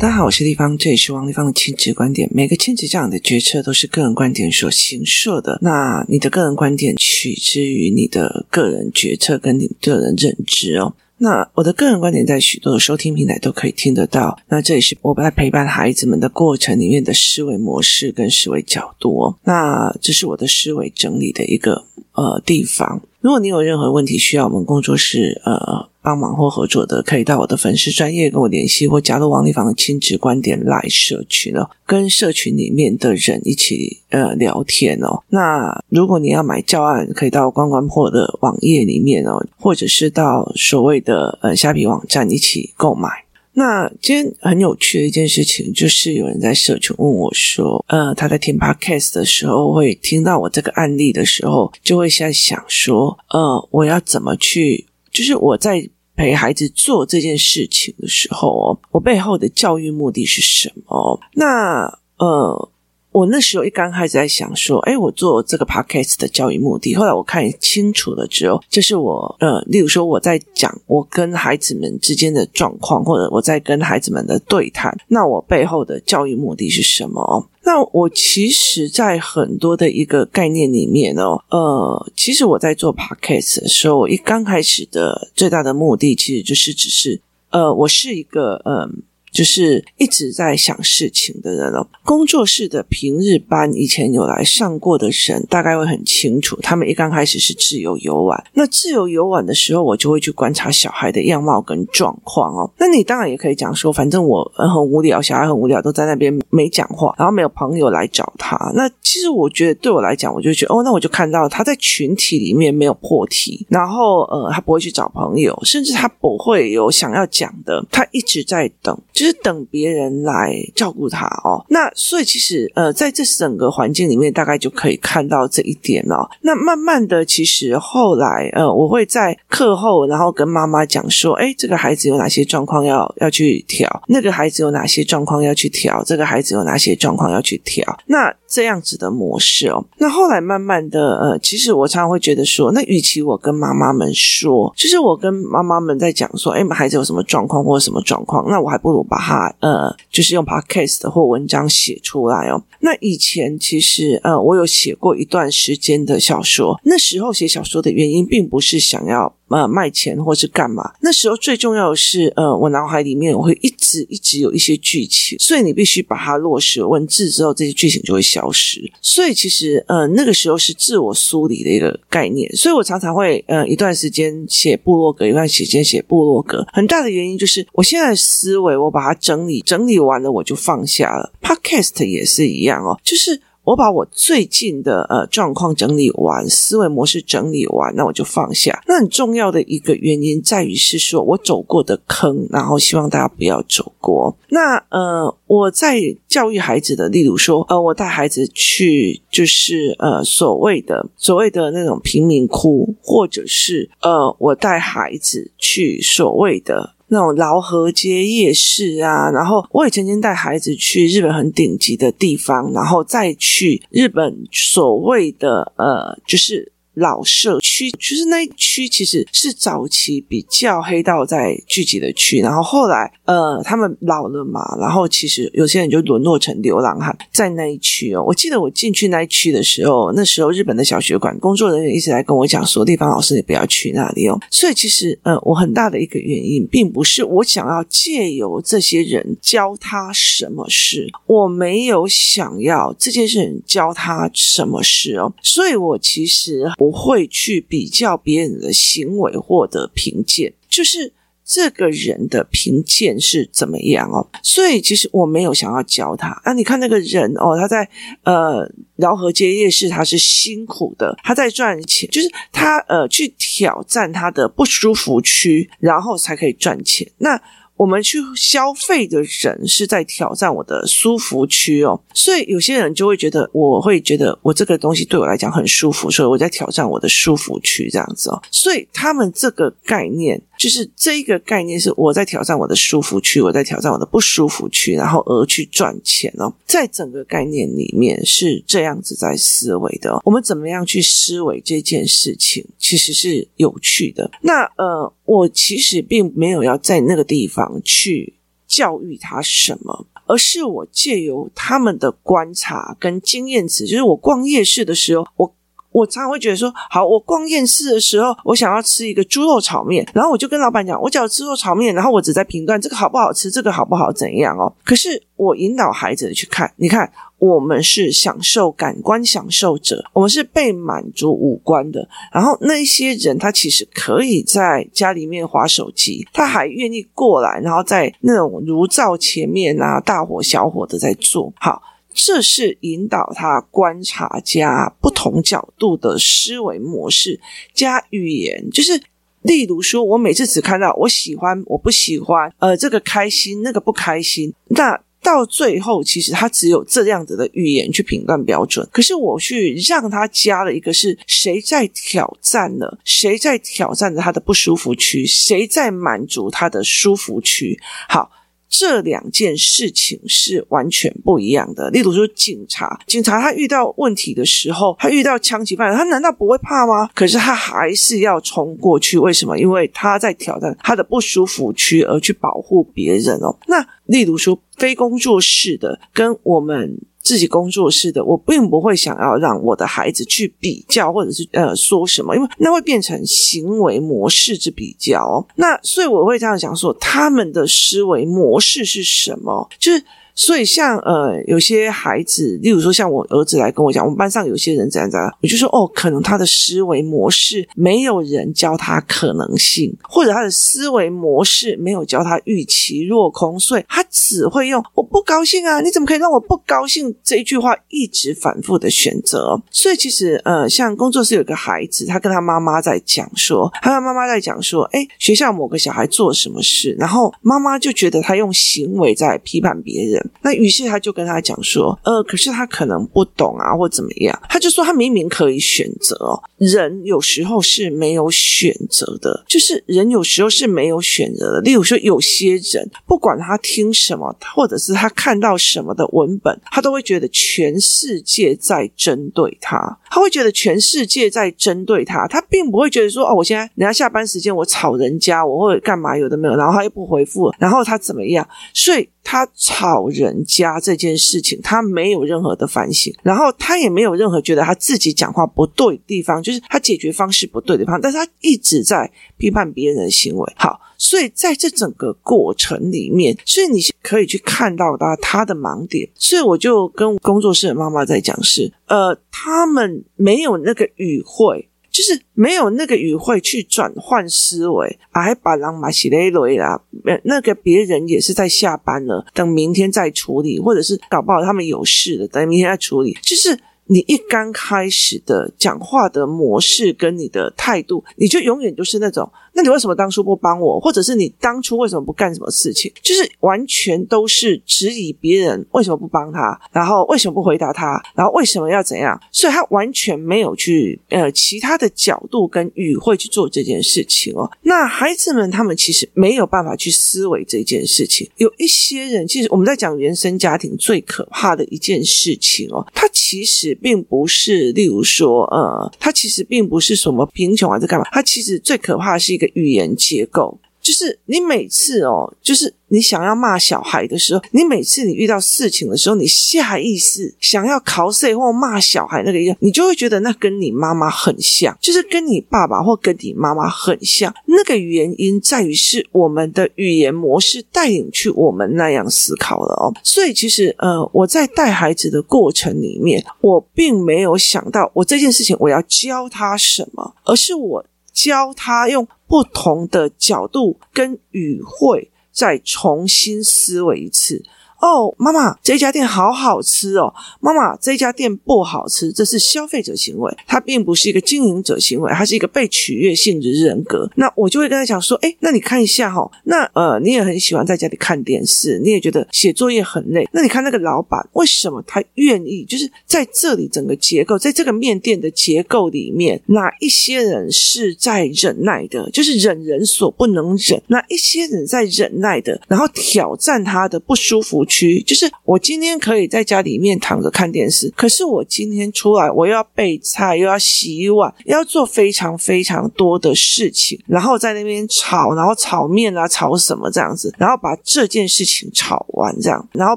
大家好，我是丽芳，这里是王立芳的亲子观点。每个亲子这样的决策都是个人观点所形设的。那你的个人观点取之于你的个人决策跟你个人认知哦。那我的个人观点在许多的收听平台都可以听得到。那这也是我在陪伴孩子们的过程里面的思维模式跟思维角度哦。那这是我的思维整理的一个呃地方。如果你有任何问题需要我们工作室呃帮忙或合作的，可以到我的粉丝专业跟我联系，或加入王立芳的亲子观点来社群哦，跟社群里面的人一起呃聊天哦。那如果你要买教案，可以到关关破的网页里面哦，或者是到所谓的呃虾皮网站一起购买。那今天很有趣的一件事情，就是有人在社群问我说：“呃，他在听 Podcast 的时候，会听到我这个案例的时候，就会在想说，呃，我要怎么去？就是我在陪孩子做这件事情的时候哦，我背后的教育目的是什么？那呃。”我那时候一刚开始在想说，哎，我做这个 podcast 的教育目的。后来我看清楚了之后，就是我呃，例如说我在讲我跟孩子们之间的状况，或者我在跟孩子们的对谈，那我背后的教育目的是什么？那我其实，在很多的一个概念里面哦，呃，其实我在做 podcast 的时候，我一刚开始的最大的目的，其实就是只是呃，我是一个嗯。就是一直在想事情的人哦。工作室的平日班以前有来上过的人，大概会很清楚。他们一刚开始是自由游玩，那自由游玩的时候，我就会去观察小孩的样貌跟状况哦。那你当然也可以讲说，反正我很无聊，小孩很无聊，都在那边没讲话，然后没有朋友来找他。那其实我觉得，对我来讲，我就觉得哦，那我就看到他在群体里面没有破题，然后呃，他不会去找朋友，甚至他不会有想要讲的，他一直在等。就是等别人来照顾他哦，那所以其实呃，在这整个环境里面，大概就可以看到这一点了哦。那慢慢的，其实后来呃，我会在课后，然后跟妈妈讲说，诶，这个孩子有哪些状况要要去调，那个孩子有哪些状况要去调，这个孩子有哪些状况要去调，那这样子的模式哦。那后来慢慢的呃，其实我常常会觉得说，那与其我跟妈妈们说，就是我跟妈妈们在讲说，诶，孩子有什么状况或者什么状况，那我还不如。把它呃，就是用 podcast 或文章写出来哦。那以前其实呃，我有写过一段时间的小说。那时候写小说的原因，并不是想要。呃，卖钱或是干嘛？那时候最重要的是，呃，我脑海里面我会一直一直有一些剧情，所以你必须把它落实文字之后，这些剧情就会消失。所以其实，呃，那个时候是自我梳理的一个概念。所以我常常会，呃，一段时间写部落格，一段时间写部落格。很大的原因就是，我现在的思维，我把它整理整理完了，我就放下了。Podcast 也是一样哦，就是。我把我最近的呃状况整理完，思维模式整理完，那我就放下。那很重要的一个原因在于是说我走过的坑，然后希望大家不要走过。那呃，我在教育孩子的，例如说呃，我带孩子去就是呃所谓的所谓的那种贫民窟，或者是呃我带孩子去所谓的。那种老河街夜市啊，然后我也曾经带孩子去日本很顶级的地方，然后再去日本所谓的呃，就是。老社区就是那一区，其实是早期比较黑道在聚集的区，然后后来呃，他们老了嘛，然后其实有些人就沦落成流浪汉在那一区哦。我记得我进去那一区的时候，那时候日本的小学馆工作人员一直在跟我讲说：“丽芳老师，你不要去那里哦。”所以其实呃，我很大的一个原因，并不是我想要借由这些人教他什么事，我没有想要这件事情教他什么事哦，所以我其实我。不会去比较别人的行为获得评鉴，就是这个人的评鉴是怎么样哦。所以其实我没有想要教他啊。你看那个人哦，他在呃饶河街夜市，他是辛苦的，他在赚钱，就是他呃去挑战他的不舒服区，然后才可以赚钱。那我们去消费的人是在挑战我的舒服区哦，所以有些人就会觉得，我会觉得我这个东西对我来讲很舒服，所以我在挑战我的舒服区这样子哦，所以他们这个概念。就是这一个概念是我在挑战我的舒服区，我在挑战我的不舒服区，然后而去赚钱哦。在整个概念里面是这样子在思维的。我们怎么样去思维这件事情，其实是有趣的。那呃，我其实并没有要在那个地方去教育他什么，而是我借由他们的观察跟经验值，就是我逛夜市的时候，我。我常常会觉得说，好，我逛夜市的时候，我想要吃一个猪肉炒面，然后我就跟老板讲，我想要吃猪肉炒面，然后我只在评断这个好不好吃，这个好不好怎样哦。可是我引导孩子去看，你看，我们是享受感官享受者，我们是被满足五官的。然后那些人，他其实可以在家里面滑手机，他还愿意过来，然后在那种炉灶前面啊，大火小火的在做好。这是引导他观察加不同角度的思维模式加语言，就是例如说，我每次只看到我喜欢，我不喜欢，呃，这个开心，那个不开心，那到最后其实他只有这样子的语言去评断标准。可是我去让他加了一个是谁在挑战了，谁在挑战着他的不舒服区，谁在满足他的舒服区，好。这两件事情是完全不一样的。例如说，警察，警察他遇到问题的时候，他遇到枪击犯，他难道不会怕吗？可是他还是要冲过去，为什么？因为他在挑战他的不舒服区，而去保护别人哦。那例如说，非工作室的跟我们。自己工作室的，我并不会想要让我的孩子去比较，或者是呃说什么，因为那会变成行为模式之比较。那所以我会这样想说，他们的思维模式是什么？就是。所以像，呃，有些孩子，例如说，像我儿子来跟我讲，我们班上有些人怎样怎样，我就说，哦，可能他的思维模式没有人教他可能性，或者他的思维模式没有教他预期落空，所以他只会用“我不高兴啊，你怎么可以让我不高兴”这一句话一直反复的选择。所以其实，呃，像工作室有个孩子，他跟他妈妈在讲说，他跟妈妈在讲说，诶，学校某个小孩做什么事，然后妈妈就觉得他用行为在批判别人。那于是他就跟他讲说，呃，可是他可能不懂啊，或怎么样。他就说他明明可以选择哦，人有时候是没有选择的，就是人有时候是没有选择的。例如说，有些人不管他听什么，或者是他看到什么的文本，他都会觉得全世界在针对他，他会觉得全世界在针对他，他并不会觉得说，哦，我现在人家下班时间我吵人家，我会干嘛？有的没有，然后他又不回复，然后他怎么样？所以。他吵人家这件事情，他没有任何的反省，然后他也没有任何觉得他自己讲话不对的地方，就是他解决方式不对的地方，但是他一直在批判别人的行为。好，所以在这整个过程里面，所以你可以去看到他他的盲点。所以我就跟工作室的妈妈在讲是，呃，他们没有那个语汇。就是没有那个语汇去转换思维，还把人马西雷雷啦，那个别人也是在下班了，等明天再处理，或者是搞不好他们有事了，等明天再处理，就是。你一刚开始的讲话的模式跟你的态度，你就永远都是那种，那你为什么当初不帮我？或者是你当初为什么不干什么事情？就是完全都是质疑别人为什么不帮他，然后为什么不回答他，然后为什么要怎样？所以他完全没有去呃其他的角度跟语汇去做这件事情哦。那孩子们他们其实没有办法去思维这件事情。有一些人其实我们在讲原生家庭最可怕的一件事情哦，他其实。并不是，例如说，呃，他其实并不是什么贫穷还是干嘛，他其实最可怕的是个语言结构，就是你每次哦，就是。你想要骂小孩的时候，你每次你遇到事情的时候，你下意识想要考谁或骂小孩那个样，你就会觉得那跟你妈妈很像，就是跟你爸爸或跟你妈妈很像。那个原因在于是我们的语言模式带领去我们那样思考了哦。所以其实呃，我在带孩子的过程里面，我并没有想到我这件事情我要教他什么，而是我教他用不同的角度跟语汇。再重新思维一次。哦，妈妈，这家店好好吃哦。妈妈，这家店不好吃，这是消费者行为，它并不是一个经营者行为，它是一个被取悦性的人格。那我就会跟他讲说，诶，那你看一下哈、哦，那呃，你也很喜欢在家里看电视，你也觉得写作业很累。那你看那个老板，为什么他愿意？就是在这里整个结构，在这个面店的结构里面，哪一些人是在忍耐的？就是忍人所不能忍，哪一些人在忍耐的，然后挑战他的不舒服。区，就是我今天可以在家里面躺着看电视，可是我今天出来，我又要备菜，又要洗碗，要做非常非常多的事情，然后在那边炒，然后炒面啊，炒什么这样子，然后把这件事情炒完，这样，然后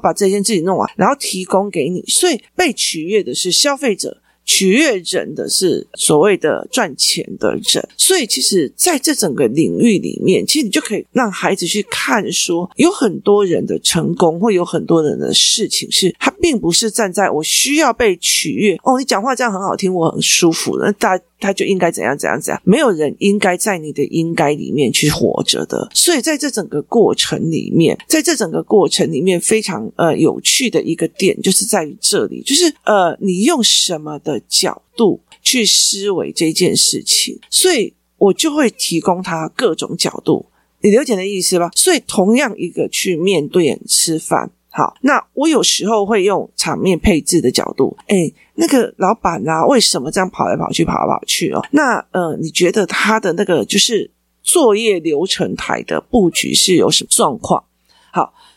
把这件事情弄完，然后提供给你，所以被取悦的是消费者。取悦人的是所谓的赚钱的人，所以其实在这整个领域里面，其实你就可以让孩子去看说，有很多人的成功，或有很多人的事情，是他并不是站在我需要被取悦哦，你讲话这样很好听，我很舒服，那大。他就应该怎样怎样怎样，没有人应该在你的应该里面去活着的。所以在这整个过程里面，在这整个过程里面，非常呃有趣的一个点就是在于这里，就是呃你用什么的角度去思维这件事情，所以我就会提供他各种角度，你了解的意思吧？所以同样一个去面对吃饭。好，那我有时候会用场面配置的角度，哎，那个老板啊，为什么这样跑来跑去，跑来跑去哦？那呃，你觉得他的那个就是作业流程台的布局是有什么状况？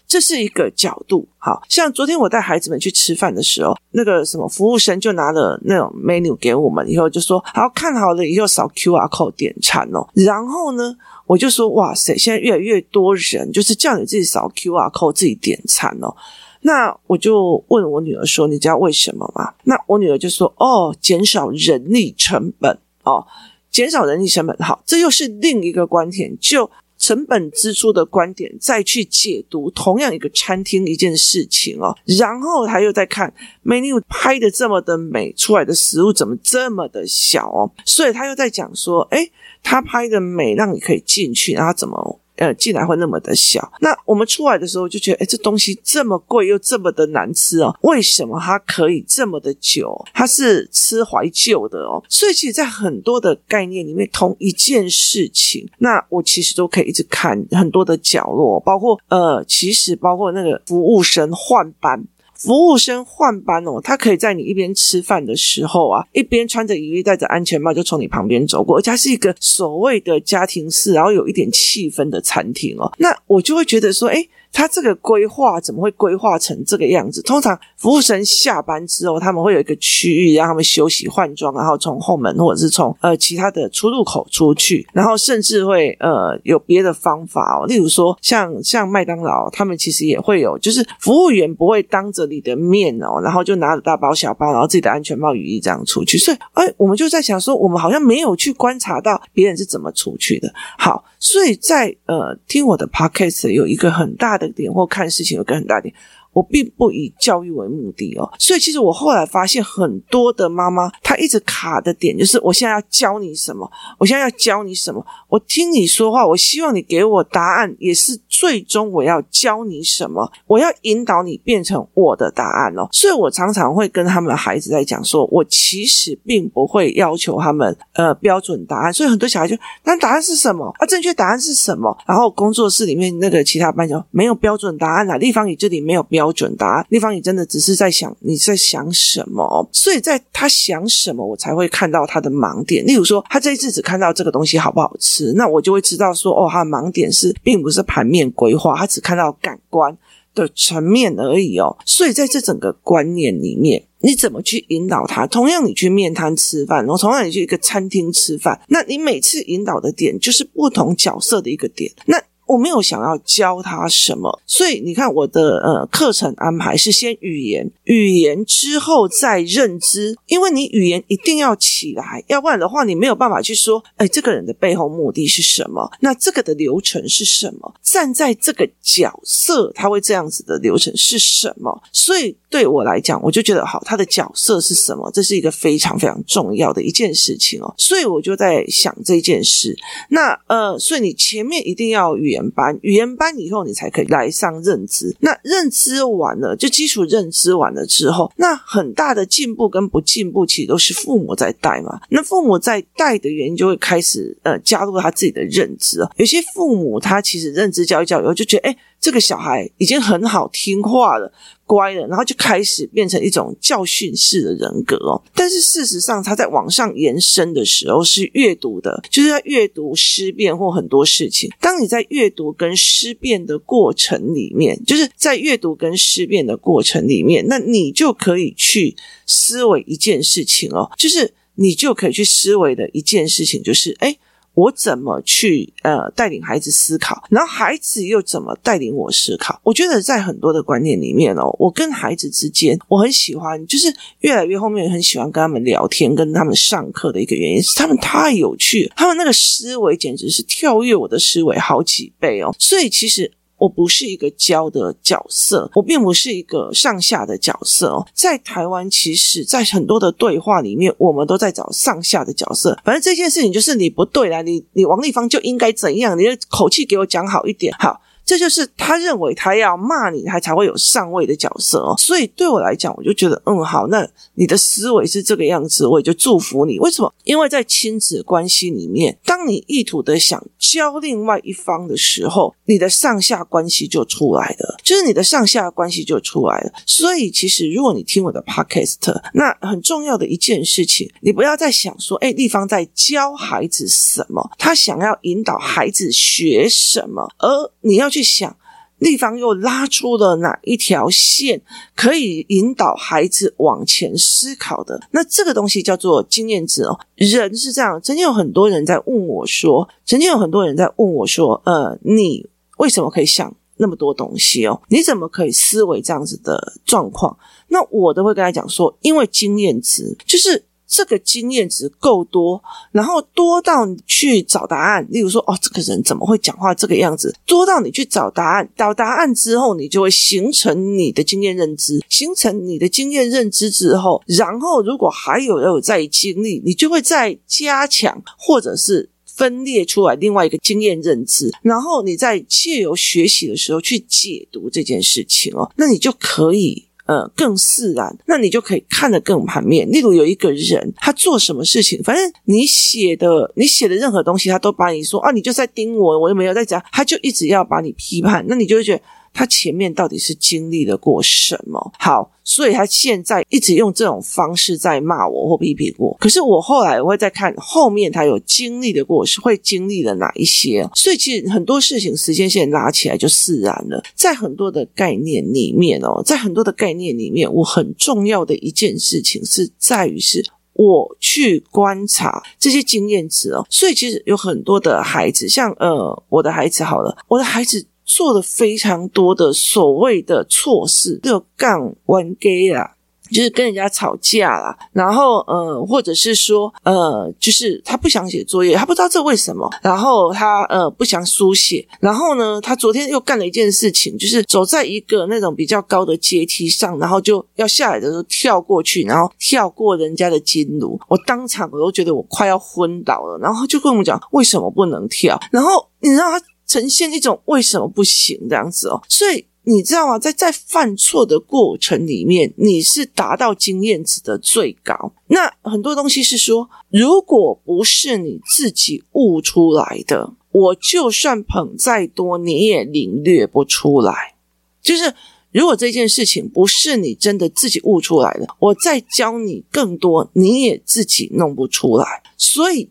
这是一个角度。好，像昨天我带孩子们去吃饭的时候，那个什么服务生就拿了那种 menu 给我们，以后就说好，看好了以后扫 QR code 点餐哦，然后呢？我就说哇塞，现在越来越多人就是叫你自己扫 QR code 自己点餐哦。那我就问我女儿说：“你知道为什么吗？”那我女儿就说：“哦，减少人力成本哦，减少人力成本。”好，这又是另一个观点，就成本支出的观点再去解读同样一个餐厅一件事情哦。然后他又在看 menu 拍的这么的美，出来的食物怎么这么的小哦？所以他又在讲说：“哎。”他拍的美，让你可以进去，然后怎么呃进来会那么的小？那我们出来的时候就觉得，哎，这东西这么贵又这么的难吃哦，为什么它可以这么的久？它是吃怀旧的哦，所以其实，在很多的概念里面，同一件事情，那我其实都可以一直看很多的角落，包括呃，其实包括那个服务生换班。服务生换班哦，他可以在你一边吃饭的时候啊，一边穿着雨衣、戴着安全帽就从你旁边走过，而且它是一个所谓的家庭式，然后有一点气氛的餐厅哦，那我就会觉得说，诶他这个规划怎么会规划成这个样子？通常服务生下班之后，他们会有一个区域让他们休息换装，然后从后门或者是从呃其他的出入口出去，然后甚至会呃有别的方法哦，例如说像像麦当劳，他们其实也会有，就是服务员不会当着你的面哦，然后就拿着大包小包，然后自己的安全帽、雨衣这样出去。所以，哎，我们就在想说，我们好像没有去观察到别人是怎么出去的。好，所以在呃听我的 podcast 有一个很大的点或看事情有个很大点。我并不以教育为目的哦，所以其实我后来发现很多的妈妈，她一直卡的点就是，我现在要教你什么？我现在要教你什么？我听你说话，我希望你给我答案，也是最终我要教你什么？我要引导你变成我的答案哦。所以我常常会跟他们的孩子在讲说，我其实并不会要求他们呃标准答案。所以很多小孩就，那答案是什么？啊，正确答案是什么？然后工作室里面那个其他班就没有标准答案啊，立方体这里没有标。准答案，立方，你真的只是在想你在想什么，所以在他想什么，我才会看到他的盲点。例如说，他这一次只看到这个东西好不好吃，那我就会知道说，哦，他的盲点是并不是盘面规划，他只看到感官的层面而已哦。所以在这整个观念里面，你怎么去引导他？同样，你去面摊吃饭，然后同样你去一个餐厅吃饭，那你每次引导的点就是不同角色的一个点。那我没有想要教他什么，所以你看我的呃课程安排是先语言，语言之后再认知，因为你语言一定要起来，要不然的话你没有办法去说，哎，这个人的背后目的是什么？那这个的流程是什么？站在这个角色，他会这样子的流程是什么？所以对我来讲，我就觉得好，他的角色是什么？这是一个非常非常重要的一件事情哦。所以我就在想这件事。那呃，所以你前面一定要语言。言班，语言班以后你才可以来上认知。那认知完了，就基础认知完了之后，那很大的进步跟不进步，其实都是父母在带嘛。那父母在带的原因，就会开始呃加入他自己的认知。有些父母他其实认知教育教育以后就觉得，哎，这个小孩已经很好听话了。乖了，然后就开始变成一种教训式的人格哦。但是事实上，他在往上延伸的时候是阅读的，就是在阅读思辨或很多事情。当你在阅读跟思辨的过程里面，就是在阅读跟思辨的过程里面，那你就可以去思维一件事情哦，就是你就可以去思维的一件事情，就是诶我怎么去呃带领孩子思考，然后孩子又怎么带领我思考？我觉得在很多的观念里面哦，我跟孩子之间，我很喜欢，就是越来越后面很喜欢跟他们聊天，跟他们上课的一个原因是他们太有趣，他们那个思维简直是跳跃我的思维好几倍哦，所以其实。我不是一个教的角色，我并不是一个上下的角色哦。在台湾，其实，在很多的对话里面，我们都在找上下的角色。反正这件事情就是你不对啦，你你王丽芳就应该怎样，你的口气给我讲好一点，好。这就是他认为他要骂你，他才会有上位的角色哦。所以对我来讲，我就觉得，嗯，好，那你的思维是这个样子，我也就祝福你。为什么？因为在亲子关系里面，当你意图的想教另外一方的时候，你的上下关系就出来了，就是你的上下关系就出来了。所以，其实如果你听我的 podcast，那很重要的一件事情，你不要再想说，哎，丽芳在教孩子什么，他想要引导孩子学什么，而你要去。去想，立方又拉出了哪一条线，可以引导孩子往前思考的？那这个东西叫做经验值哦。人是这样，曾经有很多人在问我说，曾经有很多人在问我说，呃，你为什么可以想那么多东西哦？你怎么可以思维这样子的状况？那我都会跟他讲说，因为经验值就是。这个经验值够多，然后多到你去找答案。例如说，哦，这个人怎么会讲话这个样子？多到你去找答案，找答案之后，你就会形成你的经验认知，形成你的经验认知之后，然后如果还有有在经历，你就会再加强，或者是分裂出来另外一个经验认知，然后你在借由学习的时候去解读这件事情哦，那你就可以。呃，更自然，那你就可以看得更盘面。例如有一个人，他做什么事情，反正你写的，你写的任何东西，他都把你说啊，你就在盯我，我又没有在讲，他就一直要把你批判，那你就会觉得。他前面到底是经历了过什么？好，所以他现在一直用这种方式在骂我或批评我。可是我后来我会再看后面他有经历的过，是会经历了哪一些？所以其实很多事情时间线拉起来就自然了。在很多的概念里面哦，在很多的概念里面，我很重要的一件事情是在于是我去观察这些经验值哦。所以其实有很多的孩子，像呃我的孩子好了，我的孩子。做了非常多的所谓的错事，就杠玩 gay 啦，就是跟人家吵架啦，然后呃，或者是说呃，就是他不想写作业，他不知道这为什么，然后他呃不想书写，然后呢，他昨天又干了一件事情，就是走在一个那种比较高的阶梯上，然后就要下来的时候跳过去，然后跳过人家的金炉，我当场我都觉得我快要昏倒了，然后就跟我们讲为什么不能跳，然后你知道他。呈现一种为什么不行这样子哦，所以你知道吗？在在犯错的过程里面，你是达到经验值的最高。那很多东西是说，如果不是你自己悟出来的，我就算捧再多，你也领略不出来。就是如果这件事情不是你真的自己悟出来的，我再教你更多，你也自己弄不出来。所以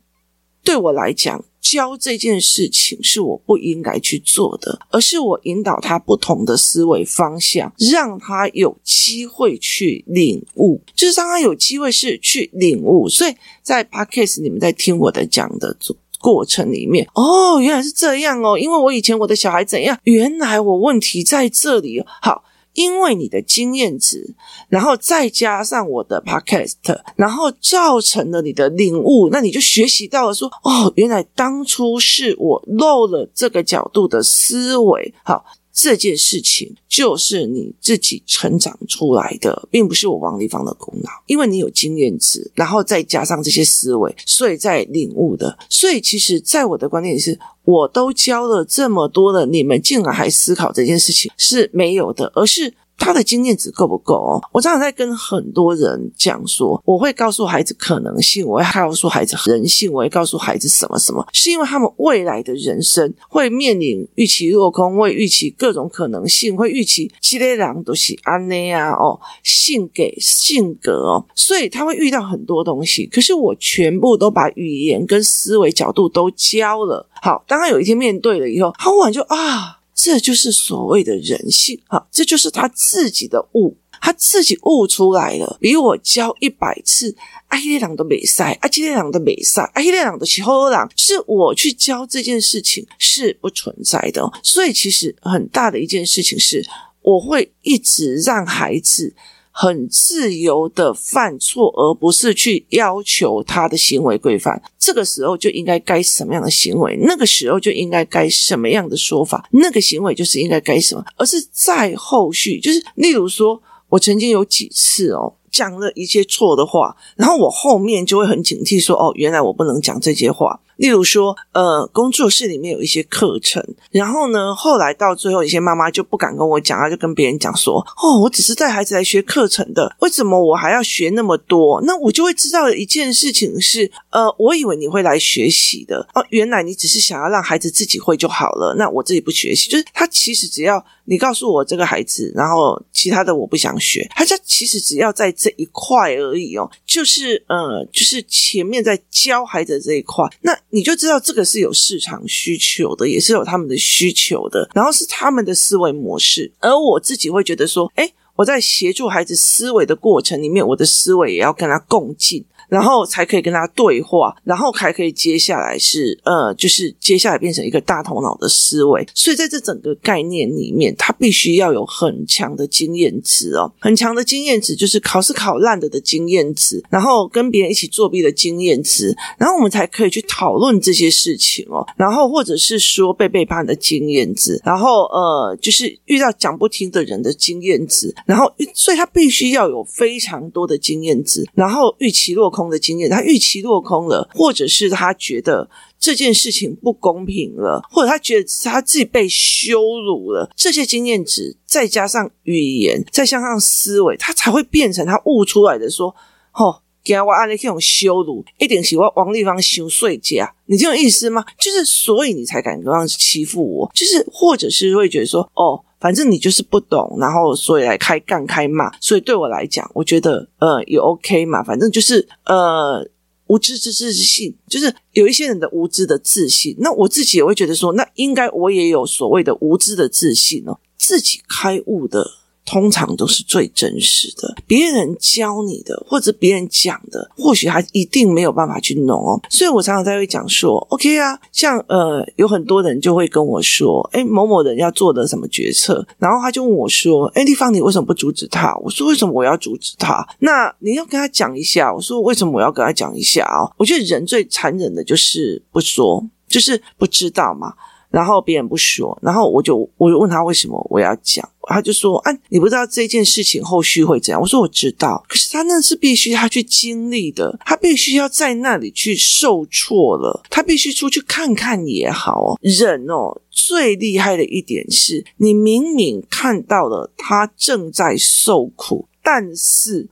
对我来讲，教这件事情是我不应该去做的，而是我引导他不同的思维方向，让他有机会去领悟，就是让他有机会是去领悟。所以在 Podcast 你们在听我的讲的过程里面，哦，原来是这样哦，因为我以前我的小孩怎样，原来我问题在这里。好。因为你的经验值，然后再加上我的 podcast，然后造成了你的领悟，那你就学习到了说，哦，原来当初是我漏了这个角度的思维，好。这件事情就是你自己成长出来的，并不是我王立芳的功劳。因为你有经验值，然后再加上这些思维，所以在领悟的。所以其实，在我的观念是，我都教了这么多了，你们竟然还思考这件事情是没有的，而是。他的经验值够不够哦？我常常在跟很多人讲说，我会告诉孩子可能性，我会告诉孩子人性，我会告诉孩子什么什么，是因为他们未来的人生会面临预期落空，会预期各种可能性，会预期激烈两都是安内啊哦，性给性格哦，所以他会遇到很多东西。可是我全部都把语言跟思维角度都教了。好，当他有一天面对了以后，他忽然就啊。这就是所谓的人性，哈，这就是他自己的悟，他自己悟出来了，比我教一百次，阿希列朗的美赛，阿基列朗的美赛，阿希列朗的奇后朗，是我去教这件事情是不存在的，所以其实很大的一件事情是，我会一直让孩子。很自由的犯错，而不是去要求他的行为规范。这个时候就应该该什么样的行为，那个时候就应该该什么样的说法，那个行为就是应该该什么，而是在后续，就是例如说，我曾经有几次哦。讲了一些错的话，然后我后面就会很警惕，说：“哦，原来我不能讲这些话。”例如说，呃，工作室里面有一些课程，然后呢，后来到最后，一些妈妈就不敢跟我讲，她就跟别人讲说：“哦，我只是带孩子来学课程的，为什么我还要学那么多？”那我就会知道一件事情是：呃，我以为你会来学习的，哦，原来你只是想要让孩子自己会就好了。那我自己不学习，就是他其实只要你告诉我这个孩子，然后其他的我不想学，他家其实只要在这一块而已哦，就是呃，就是前面在教孩子这一块，那你就知道这个是有市场需求的，也是有他们的需求的，然后是他们的思维模式，而我自己会觉得说，诶，我在协助孩子思维的过程里面，我的思维也要跟他共进。然后才可以跟他对话，然后还可以接下来是呃，就是接下来变成一个大头脑的思维。所以在这整个概念里面，他必须要有很强的经验值哦，很强的经验值就是考试考烂的的经验值，然后跟别人一起作弊的经验值，然后我们才可以去讨论这些事情哦。然后或者是说被背叛的经验值，然后呃，就是遇到讲不听的人的经验值，然后所以他必须要有非常多的经验值，然后预期落空的经验，他预期落空了，或者是他觉得这件事情不公平了，或者他觉得他自己被羞辱了，这些经验值再加上语言，再加上思维，他才会变成他悟出来的说：“哦，给我按那种羞辱，一点喜欢王立芳羞碎家，你这种意思吗？就是所以你才敢这样欺负我，就是或者是会觉得说哦。”反正你就是不懂，然后所以来开干开骂，所以对我来讲，我觉得呃也 OK 嘛。反正就是呃无知之自信，就是有一些人的无知的自信。那我自己也会觉得说，那应该我也有所谓的无知的自信哦，自己开悟的。通常都是最真实的，别人教你的或者别人讲的，或许他一定没有办法去弄哦。所以我常常在会讲说，OK 啊，像呃有很多人就会跟我说，诶，某某人要做的什么决策，然后他就问我说，诶，丽芳你为什么不阻止他？我说为什么我要阻止他？那你要跟他讲一下。我说为什么我要跟他讲一下啊？我觉得人最残忍的就是不说，就是不知道嘛。然后别人不说，然后我就我就问他为什么我要讲，他就说：“啊，你不知道这件事情后续会怎样？”我说：“我知道，可是他那是必须他去经历的，他必须要在那里去受挫了，他必须出去看看也好哦。人哦，最厉害的一点是，你明明看到了他正在受苦，但是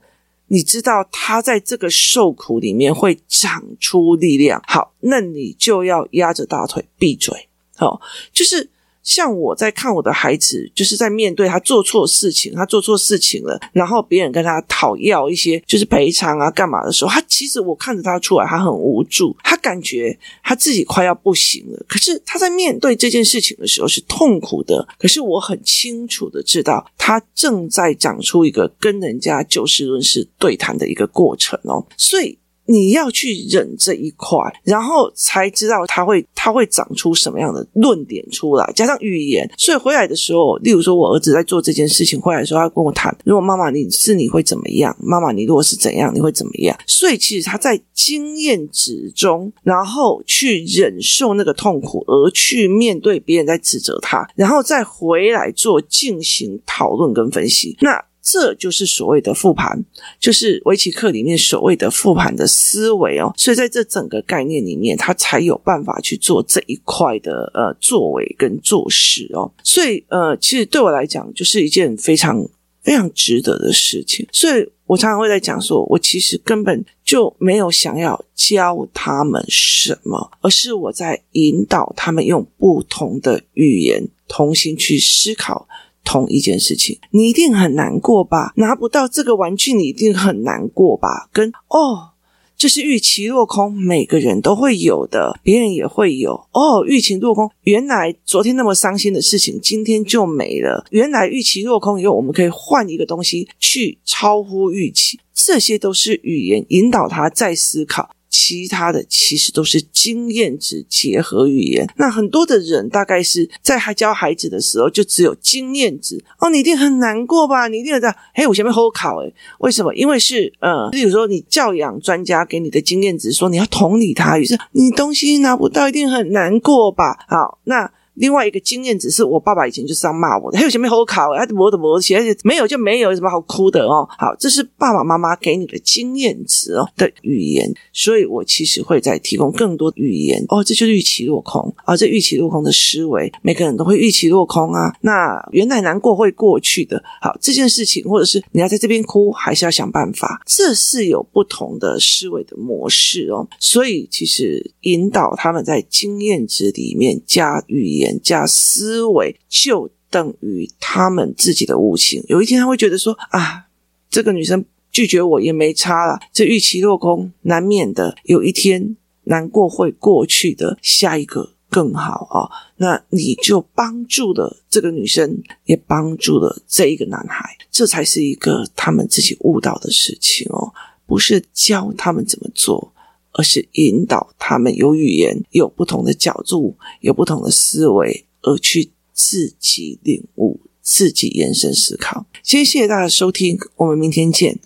你知道他在这个受苦里面会长出力量。好，那你就要压着大腿闭嘴。”好，就是像我在看我的孩子，就是在面对他做错事情，他做错事情了，然后别人跟他讨要一些就是赔偿啊、干嘛的时候，他其实我看着他出来，他很无助，他感觉他自己快要不行了。可是他在面对这件事情的时候是痛苦的，可是我很清楚的知道，他正在长出一个跟人家就事论事对谈的一个过程哦，所以。你要去忍这一块，然后才知道他会他会长出什么样的论点出来，加上语言。所以回来的时候，例如说我儿子在做这件事情，回来的时候他跟我谈：如果妈妈你是你会怎么样？妈妈你如果是怎样，你会怎么样？所以其实他在经验值中，然后去忍受那个痛苦，而去面对别人在指责他，然后再回来做进行讨论跟分析。那。这就是所谓的复盘，就是围棋课里面所谓的复盘的思维哦。所以在这整个概念里面，他才有办法去做这一块的呃作为跟做事哦。所以呃，其实对我来讲，就是一件非常非常值得的事情。所以我常常会在讲说，我其实根本就没有想要教他们什么，而是我在引导他们用不同的语言，同心去思考同一件事情。你一定很难过吧？拿不到这个玩具，你一定很难过吧？跟哦。就是预期落空，每个人都会有的，别人也会有。哦，预期落空，原来昨天那么伤心的事情，今天就没了。原来预期落空以后，我们可以换一个东西去超乎预期。这些都是语言引导他再思考。其他的其实都是经验值结合语言。那很多的人大概是在还教孩子的时候，就只有经验值。哦，你一定很难过吧？你一定有这样。嘿，我前面好考诶，为什么？因为是呃，比如说你教养专家给你的经验值，说你要同理他，于是你东西拿不到，一定很难过吧？好，那。另外一个经验值是我爸爸以前就是这样骂我的，还有前面好考，哎，我的我写，而且没有就没有，有什么好哭的哦？好，这是爸爸妈妈给你的经验值哦的语言，所以我其实会在提供更多语言哦，这就是预期落空啊，这预期落空的思维，每个人都会预期落空啊。那原来难过会过去的，好，这件事情，或者是你要在这边哭，还是要想办法，这是有不同的思维的模式哦。所以其实引导他们在经验值里面加语言。加思维就等于他们自己的悟性。有一天他会觉得说：“啊，这个女生拒绝我也没差了，这预期落空难免的。有一天难过会过去的，下一个更好啊。”那你就帮助了这个女生，也帮助了这一个男孩。这才是一个他们自己悟到的事情哦，不是教他们怎么做。而是引导他们有语言、有不同的角度、有不同的思维，而去自己领悟、自己延伸思考。今天谢谢大家收听，我们明天见。